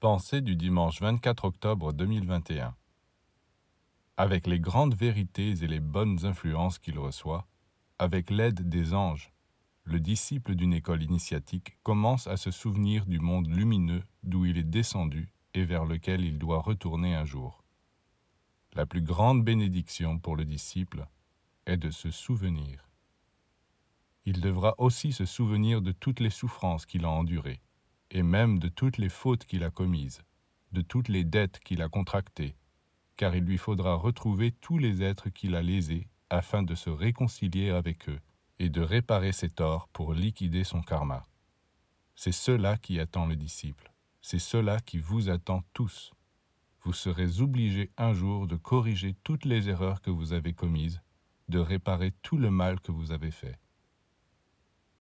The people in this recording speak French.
Pensée du dimanche 24 octobre 2021 Avec les grandes vérités et les bonnes influences qu'il reçoit, avec l'aide des anges, le disciple d'une école initiatique commence à se souvenir du monde lumineux d'où il est descendu et vers lequel il doit retourner un jour. La plus grande bénédiction pour le disciple est de se souvenir. Il devra aussi se souvenir de toutes les souffrances qu'il a endurées, et même de toutes les fautes qu'il a commises, de toutes les dettes qu'il a contractées, car il lui faudra retrouver tous les êtres qu'il a lésés afin de se réconcilier avec eux et de réparer ses torts pour liquider son karma. C'est cela qui attend le disciple, c'est cela qui vous attend tous. Vous serez obligés un jour de corriger toutes les erreurs que vous avez commises, de réparer tout le mal que vous avez fait.